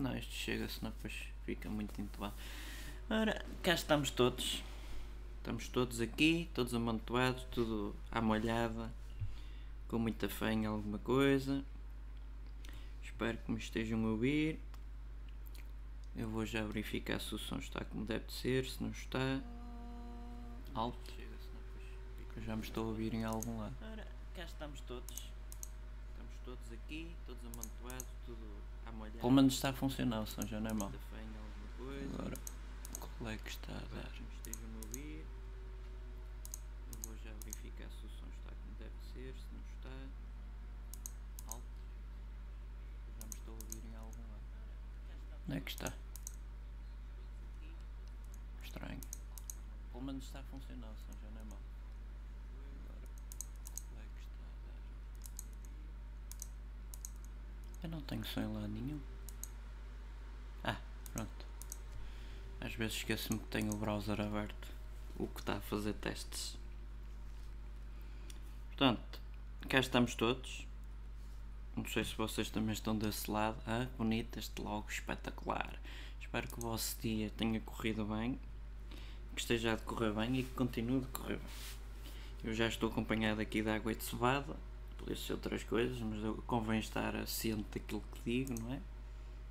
Não, isto chega, senão depois fica muito entubado. Ora, cá estamos todos. Estamos todos aqui, todos amontoados, tudo à molhada, com muita fé em alguma coisa. Espero que me estejam a ouvir. Eu vou já verificar se o som está como deve de ser, se não está. Alto. Eu já me estou a ouvir em algum lado. Ora, cá estamos todos. Estamos todos aqui, todos amontoados, tudo. Pelo menos está a funcionar, o som já não é coisa. Agora, qual é que está a dar? vou já verificar se o som está como deve ser, se não está. Alto. Já me estou a ouvir em algum lado. Onde é que está? Estranho. Pelo menos está a funcionar, o som já não é mau. Agora, qual é que está a dar? Eu não tenho som em lado nenhum. Ah, pronto. Às vezes esqueço-me que tenho o browser aberto. O que está a fazer testes. Portanto, cá estamos todos. Não sei se vocês também estão desse lado. Ah, bonito este logo espetacular. Espero que o vosso dia tenha corrido bem, que esteja a decorrer bem e que continue a decorrer bem. Eu já estou acompanhado aqui de água de cevada, podia ser outras coisas, mas eu, convém estar ciente daquilo que digo, não é?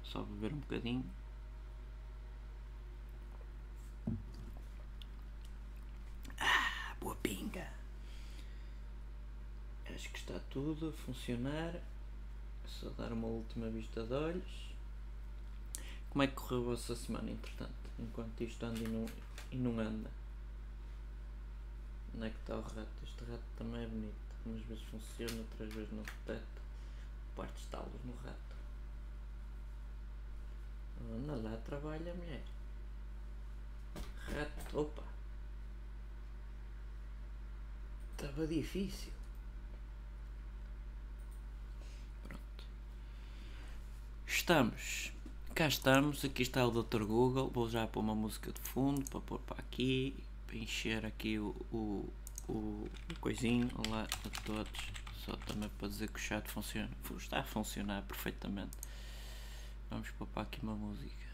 Só beber um bocadinho. Ah, boa pinga! Acho que está tudo a funcionar. Só dar uma última vista de olhos. Como é que correu a vossa semana, entretanto? Enquanto isto anda e não, e não anda. Onde é que está o rato? Este rato também é bonito. Umas vezes funciona, outras vezes não detecta. Parte estalos no rato. Anda lá, trabalha, mulher. Rato, opa. Estava difícil. Pronto. Estamos. Cá estamos. Aqui está o Dr. Google. Vou já pôr uma música de fundo para pôr para aqui. Para encher aqui o, o, o, coisinho. Olá a todos. Só também para dizer que o chat funciona. Está a funcionar perfeitamente. Vamos poupar aqui uma música.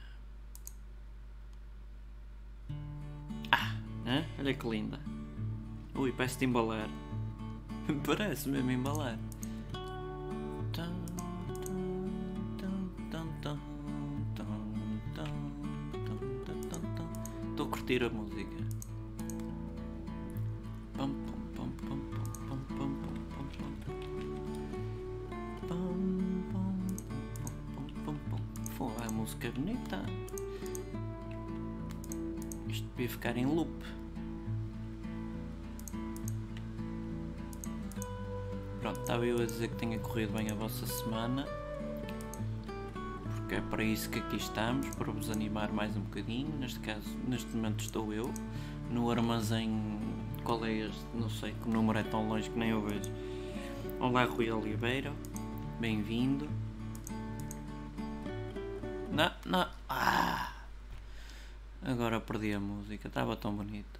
Ah, né? olha que linda. Ui, parece-te embalar. parece mesmo embalar. Estou a curtir a música. Bonita. Isto devia ficar em loop. Pronto, estava eu a dizer que tenha corrido bem a vossa semana. Porque é para isso que aqui estamos, para vos animar mais um bocadinho. Neste caso, neste momento estou eu, no armazém. Qual é este? Não sei, que o número é tão longe que nem eu vejo. Olá, Rui Oliveira, bem-vindo. Não. Ah! Agora perdi a música, estava tão bonita.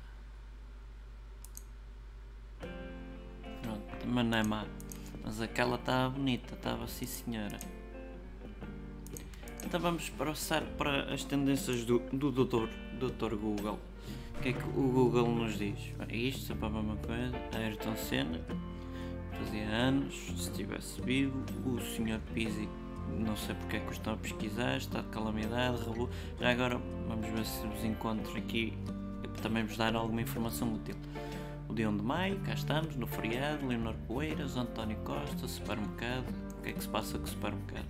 Pronto, mas não é má. Mas aquela estava bonita, estava sim senhora. Então vamos passar para as tendências do, do doutor, doutor Google. O que é que o Google nos diz? Isto é para a mesma coisa. Ayrton Senna, fazia anos, se tivesse vivo. O Sr. Pizzi, não sei porque é que o estão a pesquisar, está de calamidade, rebu... Já agora vamos ver se vos encontro aqui também vos dar alguma informação útil. O dia 1 de maio, cá estamos, no feriado, Leonor Poeiras, António Costa, supermercado. O que é que se passa com o supermercado?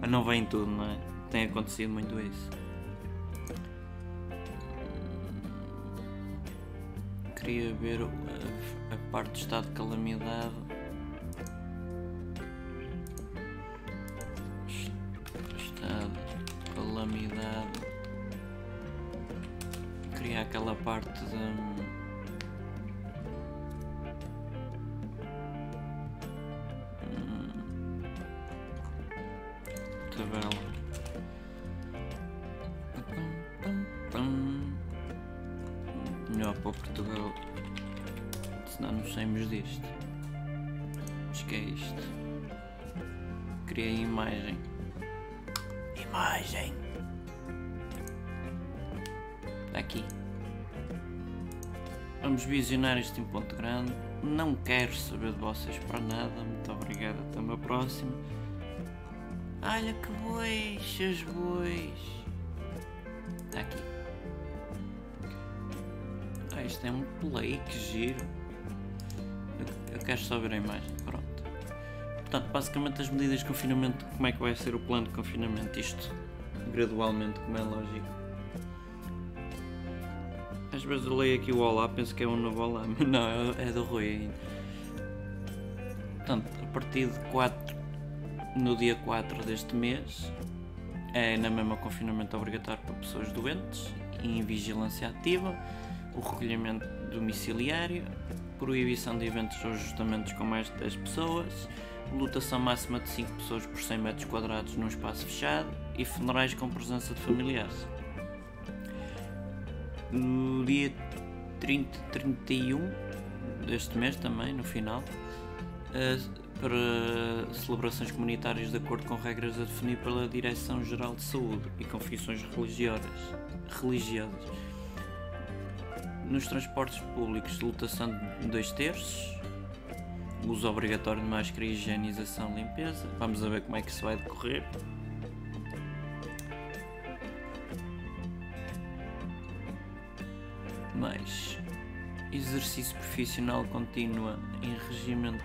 Mas não vem tudo, não é? Tem acontecido muito isso. Queria ver a, a parte do estado de calamidade. Tabela. Melhor para Portugal. Senão não saímos disto. Acho que é isto. Criei imagem. imagem. Está aqui. Vamos visionar isto em ponto grande. Não quero saber de vocês para nada. Muito obrigado. Até uma próxima. Olha que bois, os bois. Está aqui. Ah, isto é um play, que giro. Eu, eu quero só ver a imagem. Pronto. Portanto, basicamente as medidas de confinamento, como é que vai ser o plano de confinamento? Isto gradualmente, como é lógico. Às vezes eu leio aqui o Olá, penso que é um novo Olá, mas não, é do Rui ainda. Portanto, a partir de 4, no dia 4 deste mês, é na mesma confinamento obrigatório para pessoas doentes em vigilância ativa, o recolhimento domiciliário, proibição de eventos ou ajustamentos com mais de 10 pessoas, lotação máxima de 5 pessoas por 100 metros quadrados num espaço fechado e funerais com presença de familiares. No dia 30, 31 deste mês também, no final, eh, para celebrações comunitárias de acordo com regras a definir pela Direção-Geral de Saúde e confissões religiosas. religiosas. Nos transportes públicos, lotação de 2 terços, uso obrigatório de máscara, higienização, limpeza. Vamos ver como é que isso vai decorrer. Mais exercício profissional contínua em regime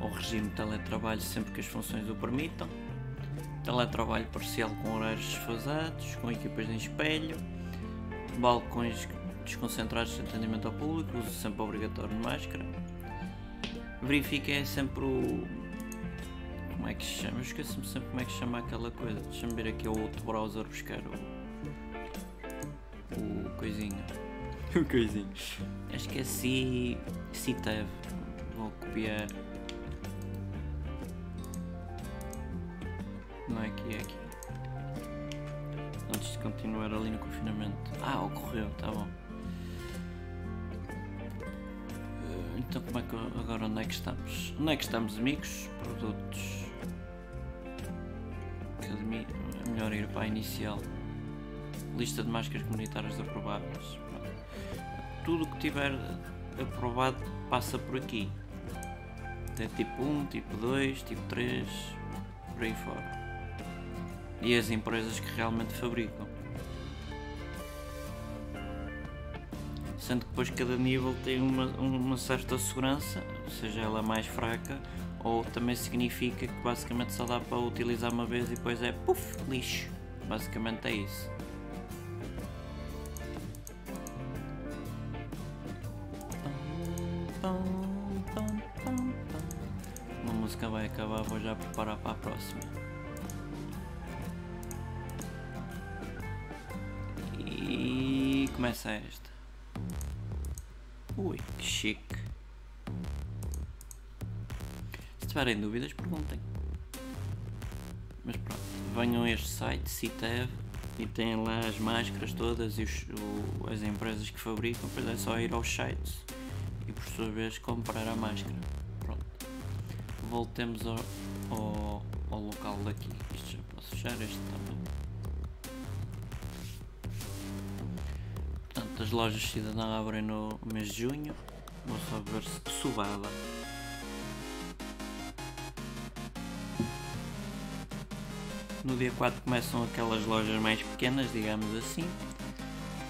ou regime de teletrabalho sempre que as funções o permitam. Teletrabalho parcial com horários desfasados, com equipas em espelho, balcões desconcentrados de atendimento ao público, uso sempre obrigatório de máscara verifiquem sempre o. Como é que se chama? Eu esqueço-me sempre como é que se chama aquela coisa. Deixa-me ver aqui o outro browser buscar o. O coisinho. O coisinho. Acho que é C. CTEV. Vou copiar. Não é aqui. Antes de continuar ali no confinamento. Ah, ocorreu, tá bom. Então como é que agora onde é que estamos? Onde é que estamos amigos? Produtos. Academia. É melhor ir para a inicial. Lista de máscaras comunitárias aprovadas. Tudo que tiver aprovado passa por aqui. Tem tipo 1, tipo 2, tipo 3, por aí fora. E as empresas que realmente fabricam. sendo que depois cada nível tem uma, uma certa segurança, seja ela mais fraca, ou também significa que basicamente só dá para utilizar uma vez e depois é puff, lixo. Basicamente é isso. Uma música vai acabar, vou já preparar para a próxima. Começa esta. Ui, que chique. Se tiverem dúvidas, perguntem. Mas pronto, venham a este site, Citev, e têm lá as máscaras todas e os, o, as empresas que fabricam, depois é só ir aos sites e por sua vez comprar a máscara. Pronto. Voltemos ao, ao, ao local daqui. Isto já posso fechar, este também. As lojas cidadão abrem no mês de junho. Vou só ver se subada. No dia 4 começam aquelas lojas mais pequenas, digamos assim,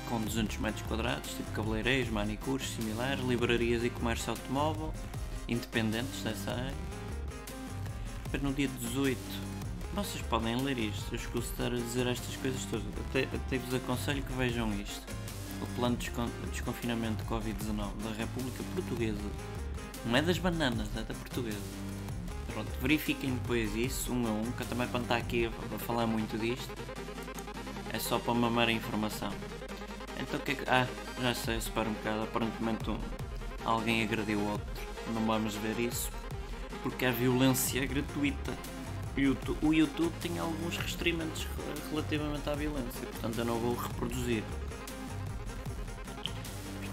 com 200 metros quadrados, tipo cabeleireiros, manicures, similares, livrarias e comércio automóvel, independentes dessa área. Depois no dia 18, vocês podem ler isto, eu escuso estar a dizer estas coisas todas, até, até vos aconselho que vejam isto o plano de desconfinamento de Covid-19 da República Portuguesa. Não é das bananas, é da portuguesa. Pronto, verifiquem depois isso, um a um, que eu também para estar aqui a falar muito disto. É só para mamar a informação. Então o que é que. Ah, já sei, separa um bocado. Aparentemente um, alguém agrediu o outro. Não vamos ver isso. Porque a violência gratuita. O YouTube tem alguns restrimentos relativamente à violência, portanto eu não vou reproduzir.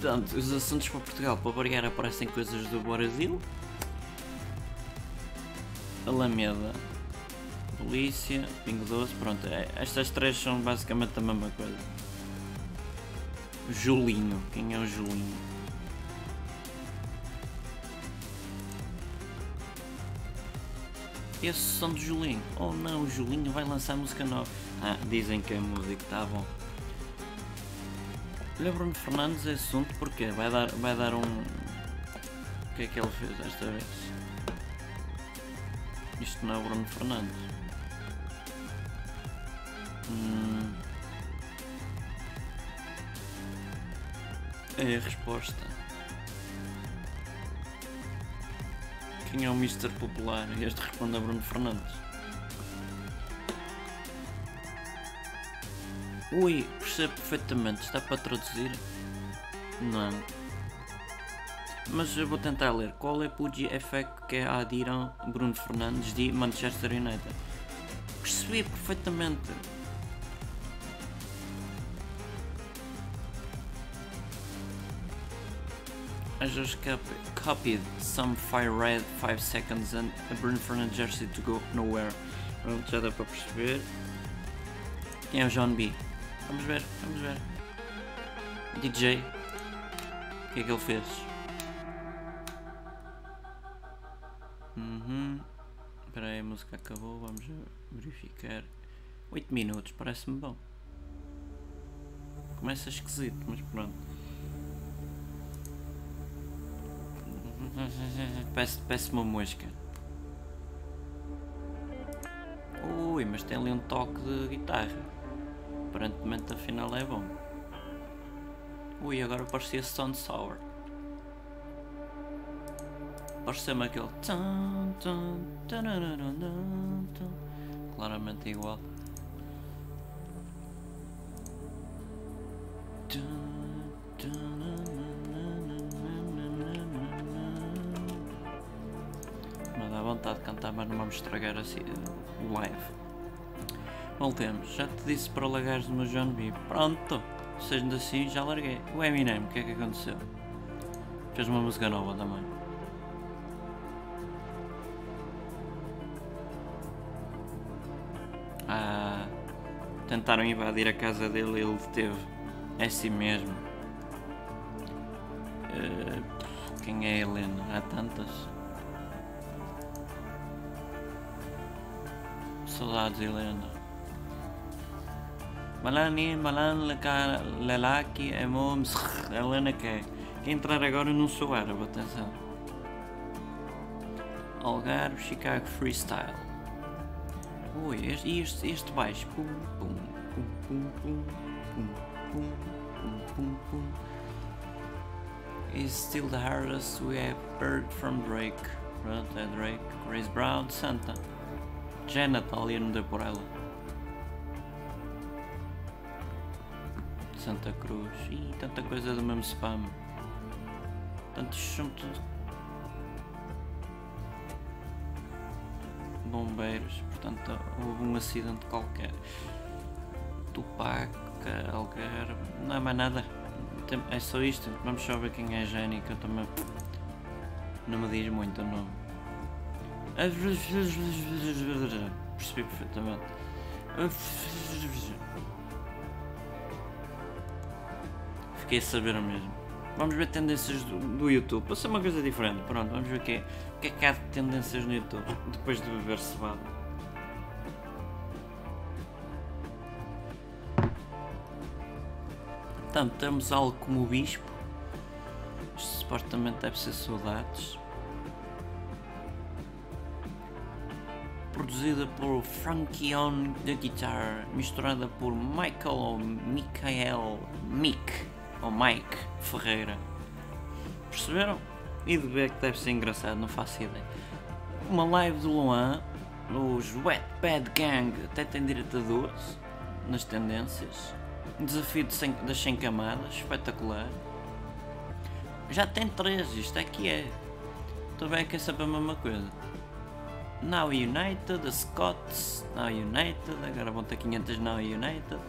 Portanto, os assuntos para Portugal, para variar, aparecem coisas do Brasil. Alameda. Polícia, Pingo Doce, pronto, é, estas três são basicamente a mesma coisa. Julinho, quem é o Julinho? Esses são de Julinho. Oh não, o Julinho vai lançar música nova. Ah, dizem que a música está bom. Bruno Fernandes é assunto porque vai dar, vai dar um. O que é que ele fez desta vez? Isto não é Bruno Fernandes. Hum. É a resposta. Quem é o Mr. Popular? Este responde a Bruno Fernandes. Ui, percebo perfeitamente. Está para traduzir? Não. Mas eu vou tentar ler. Qual é o effect que adiram Bruno Fernandes de Manchester United? Percebi perfeitamente. I just copied some fire red 5 seconds and a Bruno Fernandes jersey to go nowhere. Pronto, já dá para perceber. É o John B? Vamos ver, vamos ver. DJ. O que é que ele fez? Uhum. Espera aí, a música acabou, vamos verificar. 8 minutos, parece-me bom. Começa esquisito, mas pronto. Parece, parece uma mosca. Ui, mas tem ali um toque de guitarra. Aparentemente afinal é bom. Ui, agora parecia Stone Sour. Pareceu-me aquele. Claramente igual. Não dá vontade de cantar, mas não vamos estragar assim o Voltemos. Já te disse para largares o meu John B. Pronto. Sendo assim, já larguei. O Eminem, o que é que aconteceu? Fez uma música nova também. Ah, tentaram invadir a casa dele e ele deteve. É assim mesmo. Uh, quem é a Helena? Há tantas. Saudades, Helena. Malani, Malan, Lelaki, Helena que Quem entrar agora não sou árabe, atenção. Algarve, Chicago Freestyle. Ui, este, este, este baixo. Pum, pum, pum, pum, pum, pum, pum, pum, pum, pum. Is still the hardest we have heard from Drake. Pronto, é Drake. Chris Brown, Santa. Natal e eu não dei por ela. Santa Cruz e tanta coisa do mesmo spam. Tantos são tudo bombeiros, portanto houve um acidente qualquer. Tupac, Algarve, não é mais nada. É só isto, vamos só ver quem é Jenny, que eu também não me diz muito o nome. Percebi perfeitamente. Fiquei a saber mesmo. Vamos ver tendências do, do YouTube. Ser uma coisa diferente. Pronto, vamos ver o que é, o que, é que há de tendências no YouTube depois de beber cevada. Portanto, temos algo como o Bispo. Isto supostamente deve ser saudades. Produzida por Frankie on the Guitar, misturada por Michael ou Michael Mick ou Mike Ferreira. Perceberam? E de ver que deve ser engraçado, não faço ideia. Uma live do Luan, os Wet Bad Gang até tem direito a duas nas tendências. Desafio de 100, das 100 camadas, espetacular. Já tem três, isto aqui é. Estou bem que é sempre a mesma coisa. Now United, the Scots, Now United, agora vão ter 500 Now United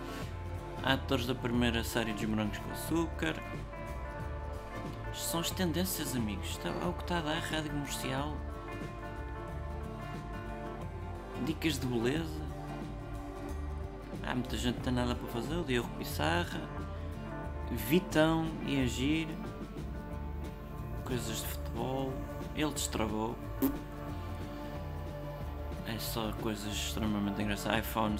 atores da primeira série dos Morangos com Açúcar. Isto são as tendências, amigos. É o que está a dar a rádio comercial. Dicas de beleza. Há muita gente que tem nada para fazer. O Diogo Pissarra. Vitão e Agir. Coisas de futebol. Ele destravou. É só coisas extremamente engraçadas. iPhone.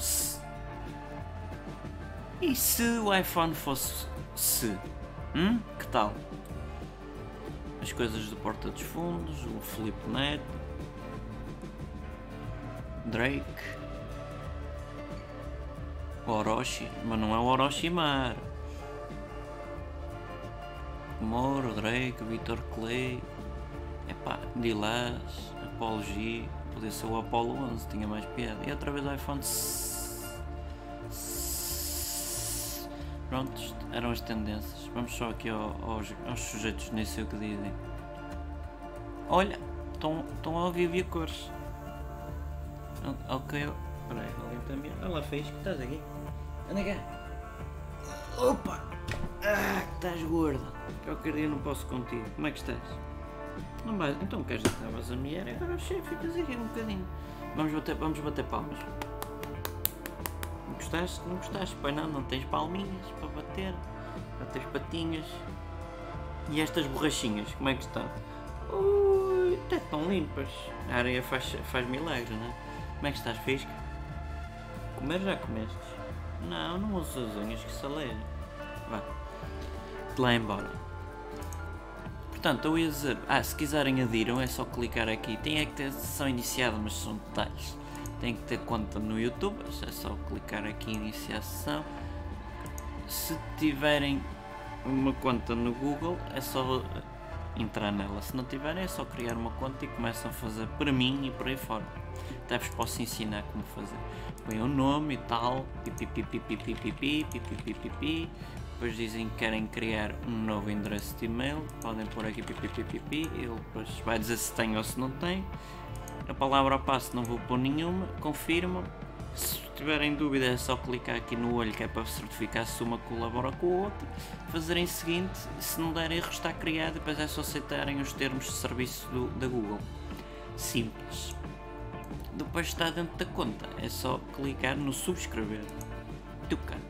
E se o iPhone fosse se? Hum? Que tal? As coisas do Porta dos Fundos, o Felipe Neto, Drake, Orochi, mas não é o Orochimaru. Moro, Drake, Vitor Clay, epá, Dilas, Apollo G, podia ser o Apollo 11, tinha mais piada. E outra vez o iPhone. Prontos, eram as tendências. Vamos só aqui ao, aos, aos, sujeitos, nem sei o que dizem. Olha, estão a ouvir via cores. Ok, peraí, alguém também. Olá, fez que estás aqui? Anda cá. Opa! Ah, estás gorda. Qualquer dia não posso contigo. Como é que estás? Não vais? Então queres que estavas a mulher? Agora chefe, ficas aqui um bocadinho. Vamos bater, vamos bater palmas. Gostaste? Não gostaste? Pois não, não tens palminhas para bater. Não tens patinhas. E estas borrachinhas, como é que estão? Ui, até tão limpas. A areia faz, faz milagres, não é? Como é que estás, Fisca? Comer já comestes? Não, não uso as unhas que saleja. Vá. De lá embora. Portanto, eu ia dizer, ah, se quiserem adiram é só clicar aqui. Tem é que ter sessão iniciada, mas são detalhes. Tem que ter conta no YouTube, é só clicar aqui iniciar sessão. Se tiverem uma conta no Google, é só entrar nela. Se não tiverem, é só criar uma conta e começam a fazer para mim e por aí fora. Até vos posso ensinar como fazer. Põe o um nome e tal, pipipipipipipipipipipipipi. Depois dizem que querem criar um novo endereço de e-mail, podem pôr aqui pipipipipi, ele depois vai dizer se tem ou se não tem. A palavra passo não vou pôr nenhuma, confirmam. Se tiverem dúvida é só clicar aqui no olho que é para certificar se uma colabora com a outra. Fazerem o seguinte, se não der erro está criado, depois é só aceitarem os termos de serviço do, da Google. Simples. Depois está dentro da conta, é só clicar no subscrever. Tuca.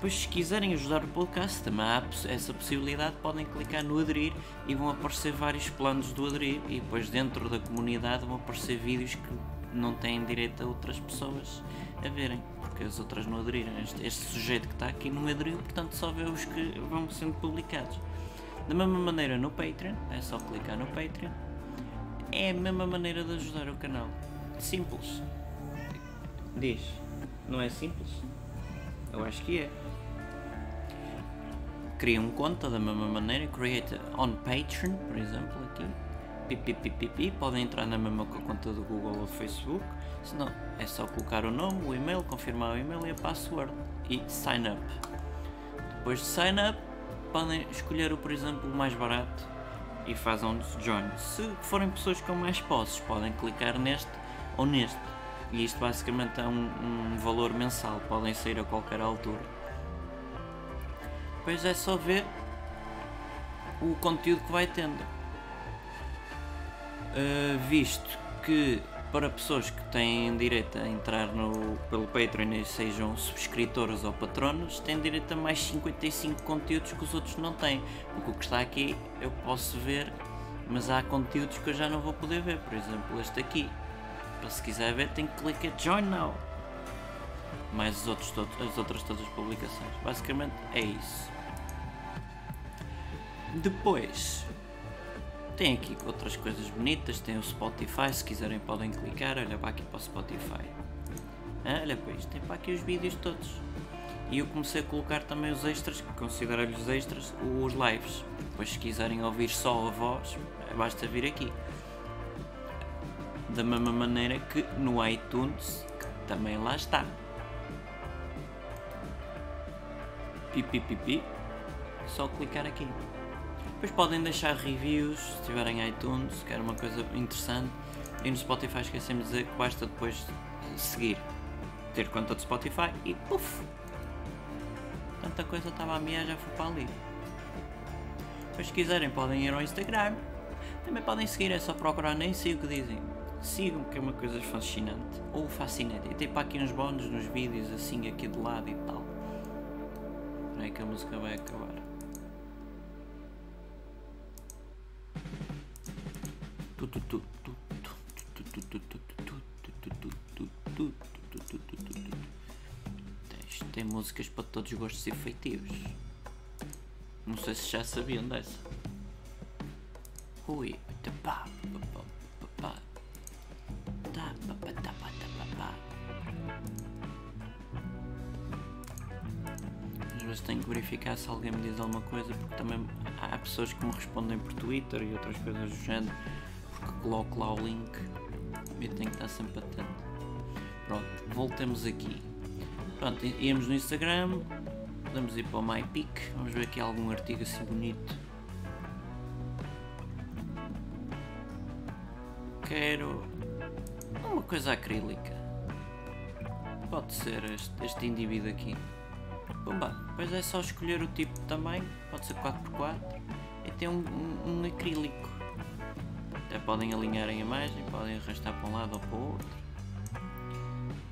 Depois, se quiserem ajudar o podcast, também há essa possibilidade, podem clicar no aderir e vão aparecer vários planos do aderir. E depois, dentro da comunidade, vão aparecer vídeos que não têm direito a outras pessoas a verem, porque as outras não aderiram. Este, este sujeito que está aqui não aderiu, portanto, só vê os que vão sendo publicados. Da mesma maneira, no Patreon, é só clicar no Patreon. É a mesma maneira de ajudar o canal. Simples. Diz, não é simples? Eu acho que é criam conta da mesma maneira, create on Patreon, por exemplo, aqui. Pipipipipi, podem entrar na mesma conta do Google ou do Facebook. Se não, é só colocar o nome, o e-mail, confirmar o e-mail e a password e sign up. Depois de sign up, podem escolher, por exemplo, o mais barato e fazem um join. Se forem pessoas com mais posses, podem clicar neste ou neste. E isto basicamente é um, um valor mensal, podem sair a qualquer altura. Depois é só ver o conteúdo que vai tendo. Uh, visto que para pessoas que têm direito a entrar no, pelo Patreon e sejam subscritores ou patronos, têm direito a mais 55 conteúdos que os outros não têm. Porque o que está aqui eu posso ver, mas há conteúdos que eu já não vou poder ver. Por exemplo, este aqui. Para se quiser ver, tem que clicar Join Now mais os outros as outras todas as publicações. Basicamente é isso. Depois tem aqui outras coisas bonitas, tem o Spotify, se quiserem podem clicar, olha para aqui para o Spotify. Ah, olha para isto, tem para aqui os vídeos todos. E eu comecei a colocar também os extras, que considero-lhes os extras, os lives. Depois se quiserem ouvir só a voz, basta vir aqui. Da mesma maneira que no iTunes, que também lá está. Pipi pipi, só clicar aqui. Depois podem deixar reviews se tiverem iTunes, que era uma coisa interessante. E no Spotify esquecemos de dizer que basta depois seguir, ter conta de Spotify e puf! Tanta coisa estava a minha já foi para ali. Depois se quiserem podem ir ao Instagram. Também podem seguir, é só procurar, nem sei o que dizem. Sigam que é uma coisa fascinante. Ou fascinante. E tem para aqui uns bónus nos vídeos assim aqui de lado e tal. Não é que a música vai acabar. Tem músicas para todos os gostos e feitios. Não sei se já sabiam dessa. Ui, pá, pá, verificar se alguém me diz alguma coisa, porque também há pessoas que me respondem por Twitter e outras coisas do género, porque coloco lá o link e tenho que estar sempre atento. Pronto, voltemos aqui. Pronto, íamos no Instagram, Podemos ir para o MyPic, vamos ver aqui algum artigo assim bonito. Quero uma coisa acrílica. Pode ser este, este indivíduo aqui. Pumba, depois é só escolher o tipo de tamanho, pode ser 4x4 e tem um, um, um acrílico. Até podem alinhar a imagem, podem arrastar para um lado ou para o outro.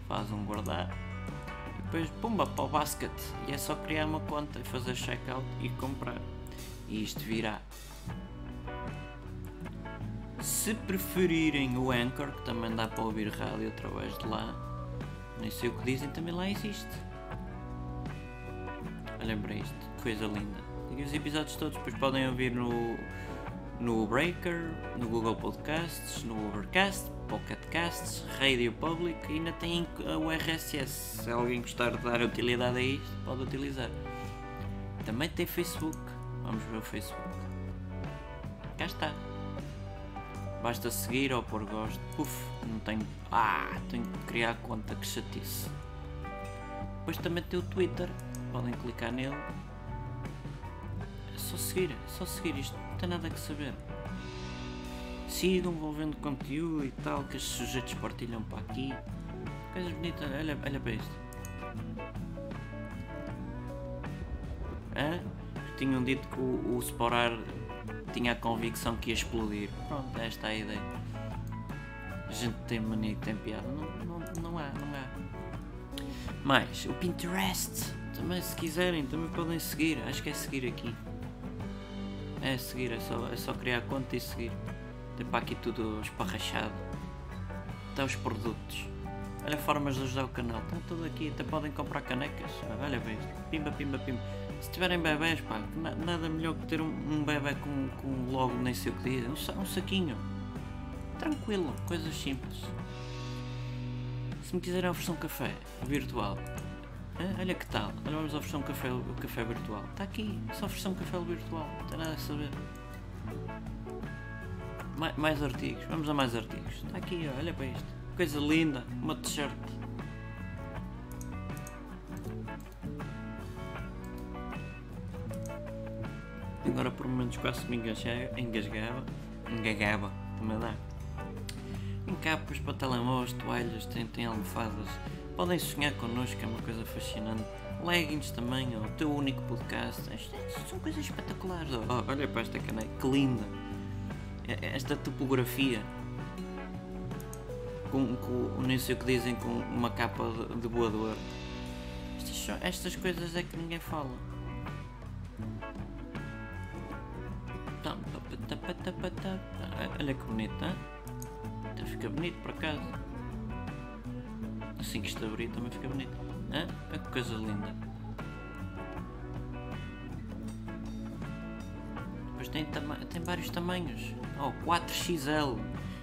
Faz um guardar depois pumba para o basket. E é só criar uma conta e fazer checkout e comprar. E isto virá. Se preferirem o Anchor que também dá para ouvir rádio através de lá nem sei o que dizem também lá existe olhem para isto coisa linda e os episódios todos depois podem ouvir no no Breaker, no Google Podcasts, no Overcast, Pocket Casts, Radio Public e ainda tem o RSS. Se alguém gostar de dar utilidade a isto, pode utilizar. Também tem Facebook. Vamos ver o Facebook. Cá está. Basta seguir ou pôr gosto. Uf, não tenho. Ah, tenho que criar conta que chatice. Depois também tem o Twitter. Podem clicar nele. É só seguir, é só seguir isto tem nada que saber. Sigam, vão vendo conteúdo e tal, que os sujeitos partilham para aqui. Coisas bonitas, olha, olha para isto. Hã? Tinham dito que o, o Sporar tinha a convicção que ia explodir. Pronto, esta é a ideia. A gente tem mania que tem piada. Não, não, não há, não há. Mais, o Pinterest. Também se quiserem, também podem seguir. Acho que é seguir aqui. É seguir, é só, é só criar conta e seguir. Tem para aqui tudo esparrachado. Até os produtos. Olha formas de ajudar o canal. Está tudo aqui. Até podem comprar canecas. Olha bem. Pimba, pimba, pimba. Se tiverem bebés, pá, nada melhor que ter um, um bebê com, com logo nem sei o que diz. Um, um saquinho. Tranquilo. Coisas simples. Se me quiserem oferecer um café virtual, ah, olha que tal, olha vamos oferecer um café, um café virtual. Está aqui, só oferecer um café virtual, não tem nada a saber. Mais, mais artigos, vamos a mais artigos. Está aqui, olha para isto. Coisa linda, uma t-shirt. Agora por momentos quase me engasgava, engagava, também dá. Em capas para telemóveis, toalhas, tem, tem almofadas Podem sonhar connosco, é uma coisa fascinante. Leggings também, o teu único podcast. Estas são coisas espetaculares. Oh, olha para esta caneca, que linda. Esta topografia. Com, com, nem sei o que dizem, com uma capa de, de voador. Estas, estas coisas é que ninguém fala. Olha que bonito, hein? Fica bonito por acaso. Assim que isto abrir também fica bonito. Hã? É que coisa linda. Depois tem, tem vários tamanhos. Oh, 4XL.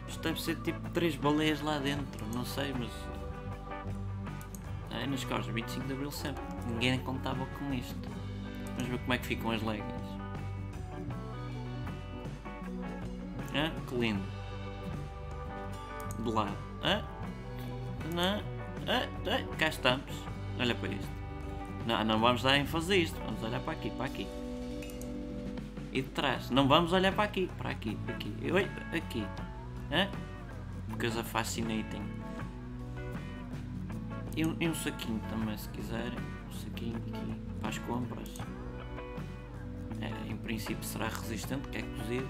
Isto deve ser tipo 3 baleias lá dentro. Não sei, mas. É nas cores 25 de Abril sempre. Ninguém contava com isto. Vamos ver como é que ficam as leggings. Hã? Que lindo. De lado. Hã? Não. Ah, ah, cá estamos. Olha para isto. Não, não vamos dar ênfase a isto. Vamos olhar para aqui, para aqui. E de trás. Não vamos olhar para aqui. Para aqui, aqui. Oi, aqui. Hã? Because of fascinating. E um, e um saquinho também, se quiserem. Um saquinho aqui para as compras. É, em princípio será resistente, que é cozido.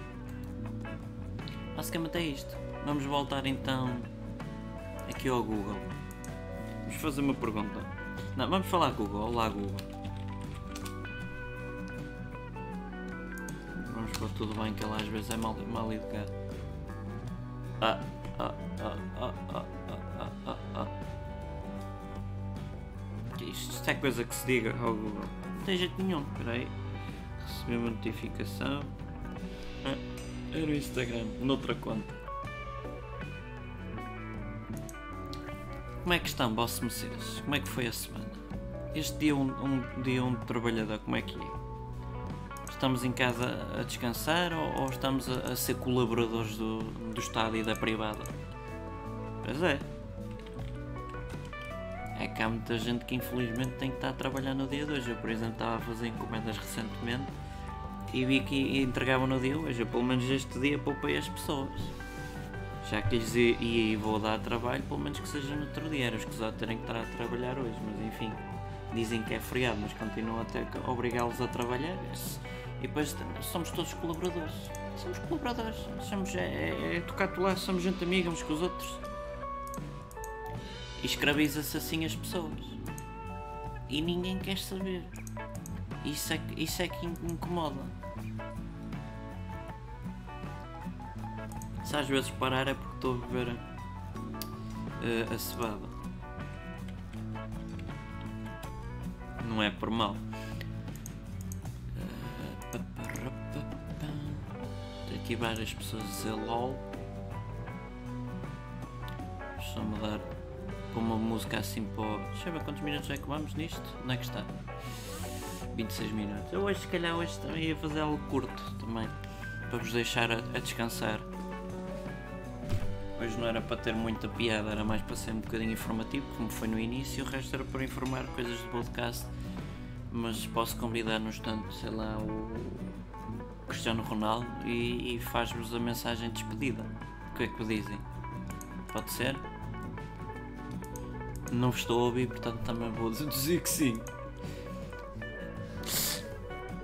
Basicamente é isto. vamos voltar então aqui ao Google. Vamos fazer uma pergunta. Não, vamos falar Google. Olá Google. Vamos pôr tudo bem que ele às vezes é mal, mal educado. Ah, ah, ah, ah, ah, ah, ah, ah. Isto, isto é coisa que se diga ao Google. Não tem jeito nenhum. Espera aí. Recebi uma notificação. Ah, era o Instagram, noutra conta. Como é que estão, Boss Mercedes? Como é que foi a semana? Este dia um, um dia um trabalhador, como é que é? Estamos em casa a descansar ou, ou estamos a, a, ser colaboradores do, do Estado e da privada? Pois é. É que há muita gente que infelizmente tem que estar a trabalhar no dia de hoje. Eu, por exemplo, estava a fazer encomendas recentemente e vi que entregavam no dia hoje. Eu, pelo menos este dia poupei as pessoas. Já que lhes ia e vou dar trabalho, pelo menos que seja no outro dia. Era escusado terem que estar a trabalhar hoje, mas enfim. Dizem que é feriado, mas continuam a ter que obrigá-los a trabalhar. E depois somos todos colaboradores. Somos colaboradores. Somos, é, é, é tocar lá, somos gente amiga uns com os outros. E escraviza-se assim as pessoas. E ninguém quer saber. Isso é, isso é que incomoda. Se às vezes parar é porque estou a beber uh, a cebada. Não é por mal. Tem aqui várias pessoas a dizer LOL. Só mudar para uma música assim para. Deixa eu ver quantos minutos é que vamos nisto? Onde é que está? 26 minutos. Eu hoje, se calhar, hoje também ia fazer algo curto também. Para vos deixar a, a descansar. Hoje não era para ter muita piada, era mais para ser um bocadinho informativo, como foi no início, o resto era para informar coisas do podcast. Mas posso convidar no instante, sei lá, o Cristiano Ronaldo e, e faz-vos a mensagem de despedida. O que é que me dizem? Pode ser? Não vos estou a ouvir, portanto também vou dizer que sim.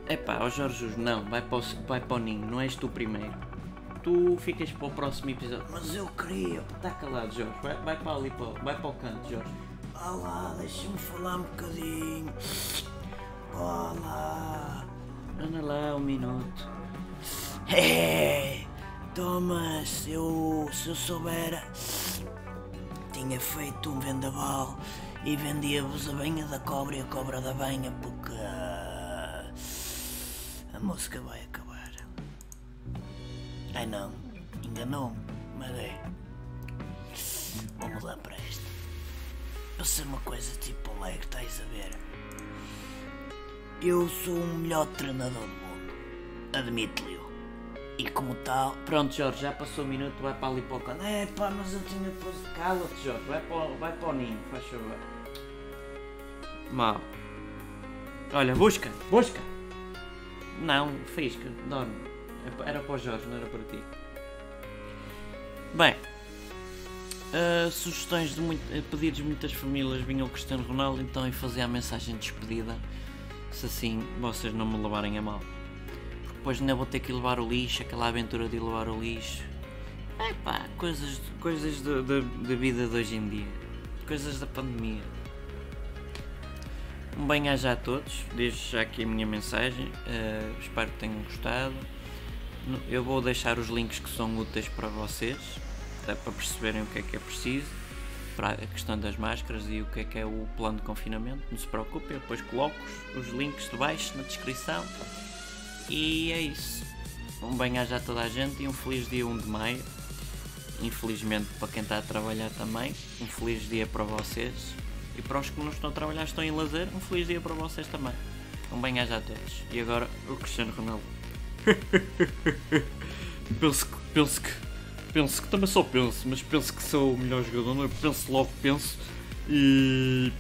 Epá, ó Jorge, não, vai para, o, vai para o ninho, não és tu primeiro tu ficas para o próximo episódio. Mas eu queria. Está calado, Jorge. Vai, vai para ali, para, vai para o canto, Jorge. Olá, deixa-me falar um bocadinho. Olá. Anda lá um minuto. É, Thomas, eu, se eu soubera, tinha feito um vendaval e vendia-vos a banha da cobra e a cobra da banha porque uh, a música vai acabar. Ai não, enganou-me, mas é. Vou mudar para esta. Eu uma coisa tipo alegre, estás a ver? Eu sou o melhor treinador do mundo. Admito-lhe. E como tal. Pronto, Jorge, já passou um minuto, vai para ali para o canto. É pá, mas eu tinha posto. Cala-te, Jorge, vai para, vai para o ninho, faz favor. Mal. Olha, busca, busca. Não, fisca, dorme. Era para o Jorge, não era para ti. Bem, uh, sugestões de muito, uh, pedidos de muitas famílias vinham o Cristiano Ronaldo então e fazia a mensagem de despedida. Se assim vocês não me levarem a mal. Porque depois ainda vou ter que levar o lixo, aquela aventura de levar o lixo. É pá, coisas, coisas da vida de hoje em dia. Coisas da pandemia. Um bem-aja a todos, deixo já aqui a minha mensagem, uh, espero que tenham gostado. Eu vou deixar os links que são úteis para vocês, até para perceberem o que é que é preciso, para a questão das máscaras e o que é que é o plano de confinamento. Não se preocupem, eu depois coloco os links de baixo na descrição. E é isso. Um bem-aja a toda a gente e um feliz dia 1 de maio. Infelizmente para quem está a trabalhar também, um feliz dia para vocês. E para os que não estão a trabalhar, estão em lazer, um feliz dia para vocês também. Um bem-aja a todos. E agora o Cristiano Ronaldo. penso que. Penso que. Penso que também só penso, mas penso que sou o melhor jogador, não é? Penso logo, penso. E.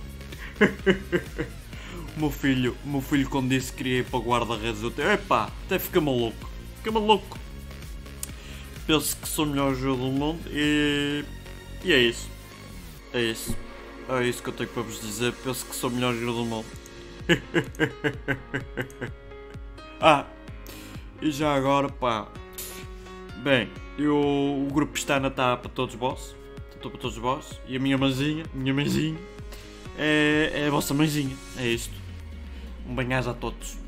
o meu filho, o meu filho quando disse que queria ir para o guarda-redes, eu até. Epá, até fica maluco. Fica maluco. Penso que sou o melhor jogador do mundo e. E é isso. É isso. É isso que eu tenho para vos dizer. Penso que sou o melhor jogador do mundo. ah! E já agora, pá, Bem, eu, o grupo Pestana está para todos vós. Estou para todos vós. E a minha mãezinha, minha mãezinha, é, é a vossa mãezinha. É isto. Um banhás a todos.